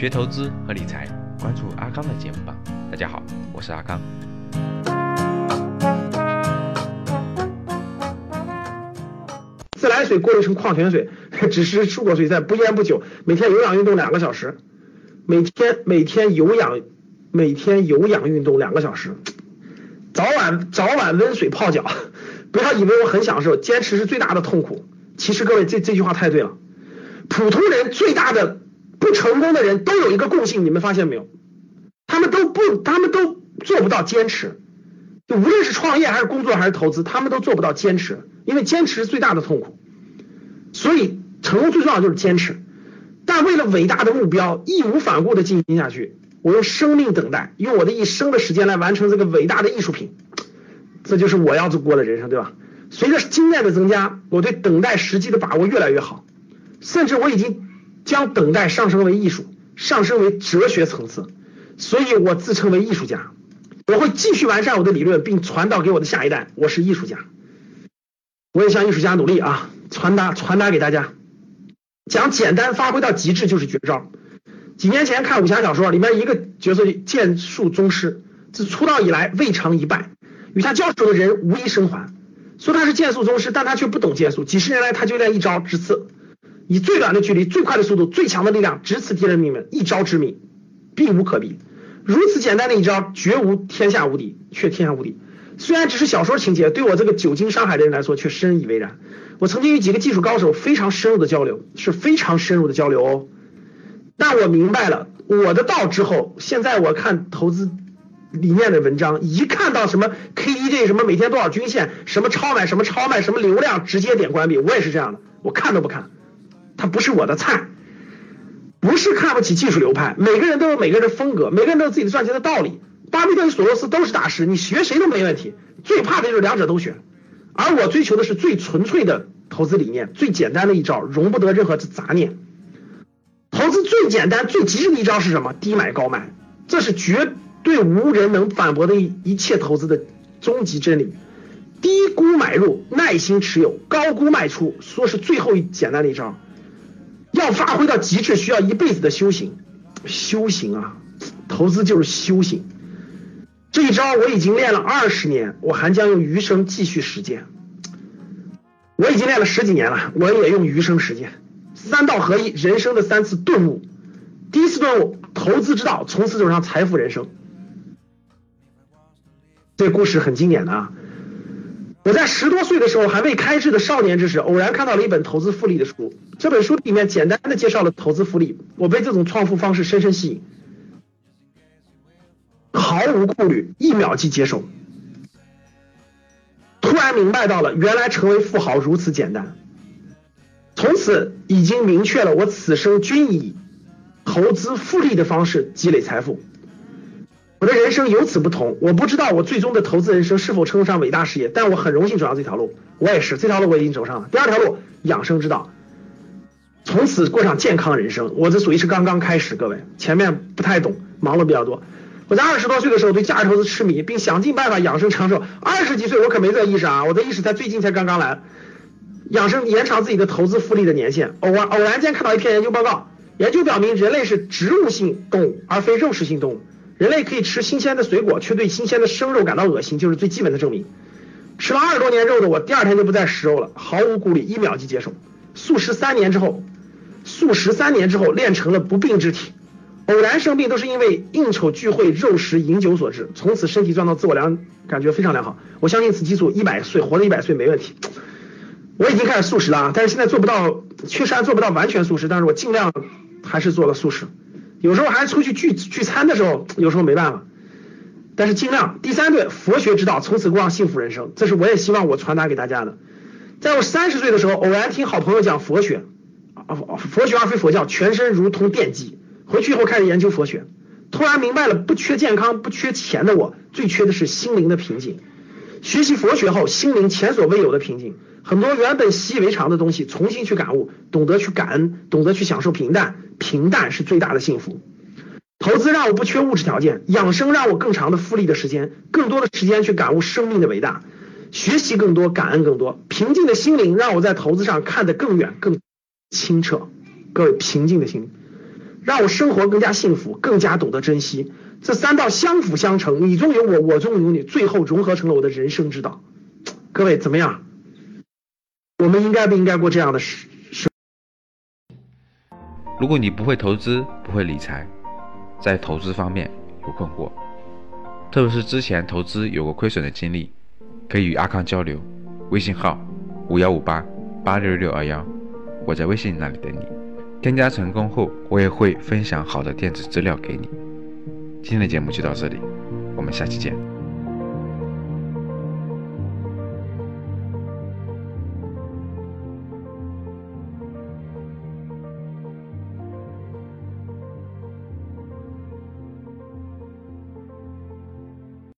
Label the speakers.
Speaker 1: 学投资和理财，关注阿康的节目吧。大家好，我是阿康。
Speaker 2: 自来水过滤成矿泉水，只是漱口水在不烟不酒，每天有氧运动两个小时，每天每天有氧每天有氧运动两个小时，早晚早晚温水泡脚，不要以为我很享受，坚持是最大的痛苦。其实各位这这句话太对了，普通人最大的不成功的人都有一个共性，你们发现没有？他们都不他们都做不到坚持，就无论是创业还是工作还是投资，他们都做不到坚持。因为坚持是最大的痛苦，所以成功最重要就是坚持。但为了伟大的目标，义无反顾的进行下去，我用生命等待，用我的一生的时间来完成这个伟大的艺术品，这就是我要过的人生，对吧？随着经验的增加，我对等待时机的把握越来越好，甚至我已经将等待上升为艺术，上升为哲学层次。所以我自称为艺术家，我会继续完善我的理论，并传导给我的下一代。我是艺术家。我也向艺术家努力啊，传达传达给大家，讲简单发挥到极致就是绝招。几年前看武侠小说，里面一个角色剑术宗师，自出道以来未尝一败，与他交手的人无一生还。说他是剑术宗师，但他却不懂剑术，几十年来他就练一招直刺，以最短的距离、最快的速度、最强的力量直刺敌人命门，一招致命，避无可避。如此简单的一招，绝无天下无敌，却天下无敌。虽然只是小说情节，对我这个久经商海的人来说却深以为然。我曾经与几个技术高手非常深入的交流，是非常深入的交流哦。但我明白了我的道之后，现在我看投资理念的文章，一看到什么 KDJ 什么每天多少均线，什么超买什么超卖什么流量，直接点关闭。我也是这样的，我看都不看，它不是我的菜。不是看不起技术流派，每个人都有每个人的风格，每个人都有自己的赚钱的道理。巴菲特与索罗斯都是大师，你学谁都没问题。最怕的就是两者都选，而我追求的是最纯粹的投资理念，最简单的一招，容不得任何杂念。投资最简单、最极致的一招是什么？低买高卖，这是绝对无人能反驳的一一切投资的终极真理。低估买入，耐心持有；高估卖出，说是最后一简单的一招。要发挥到极致，需要一辈子的修行。修行啊，投资就是修行。这一招我已经练了二十年，我还将用余生继续实践。我已经练了十几年了，我也用余生实践。三道合一，人生的三次顿悟。第一次顿悟，投资之道，从此走上财富人生。这故事很经典的啊！我在十多岁的时候，还未开智的少年之时，偶然看到了一本投资复利的书。这本书里面简单的介绍了投资复利，我被这种创富方式深深吸引。毫无顾虑，一秒即接受。突然明白到了，原来成为富豪如此简单。从此已经明确了，我此生均以投资复利的方式积累财富。我的人生由此不同。我不知道我最终的投资人生是否称得上伟大事业，但我很荣幸走上这条路。我也是，这条路我已经走上了。第二条路，养生之道，从此过上健康人生。我这属于是刚刚开始，各位前面不太懂，忙了比较多。我在二十多岁的时候对价值投资痴迷，并想尽办法养生长寿。二十几岁我可没这意识啊，我的意识才最近才刚刚来。养生延长自己的投资复利的年限。偶然偶然间看到一篇研究报告，研究表明人类是植物性动物而非肉食性动物。人类可以吃新鲜的水果，却对新鲜的生肉感到恶心，就是最基本的证明。吃了二十多年肉的我，第二天就不再食肉了，毫无顾虑，一秒即接受。素食三年之后，素食三年之后练成了不病之体。偶然生病都是因为应酬聚会、肉食、饮酒所致，从此身体状况自我良感觉非常良好。我相信此激素一百岁活了一百岁没问题。我已经开始素食了，但是现在做不到，确实还做不到完全素食，但是我尽量还是做了素食。有时候还出去聚聚餐的时候，有时候没办法，但是尽量。第三对，佛学之道，从此过上幸福人生，这是我也希望我传达给大家的。在我三十岁的时候，偶然听好朋友讲佛学，啊，佛学而非佛教，全身如同电击。回去以后开始研究佛学，突然明白了，不缺健康、不缺钱的我，最缺的是心灵的平静。学习佛学后，心灵前所未有的平静，很多原本习以为常的东西重新去感悟，懂得去感恩，懂得去享受平淡，平淡是最大的幸福。投资让我不缺物质条件，养生让我更长的复利的时间，更多的时间去感悟生命的伟大，学习更多，感恩更多，平静的心灵让我在投资上看得更远、更清澈。各位，平静的心。让我生活更加幸福，更加懂得珍惜。这三道相辅相成，你中有我，我中有你，最后融合成了我的人生之道。各位怎么样？我们应该不应该过这样的事？
Speaker 1: 如果你不会投资，不会理财，在投资方面有困惑，特别是之前投资有过亏损的经历，可以与阿康交流。微信号五幺五八八六六二幺，我在微信那里等你。添加成功后，我也会分享好的电子资料给你。今天的节目就到这里，我们下期见。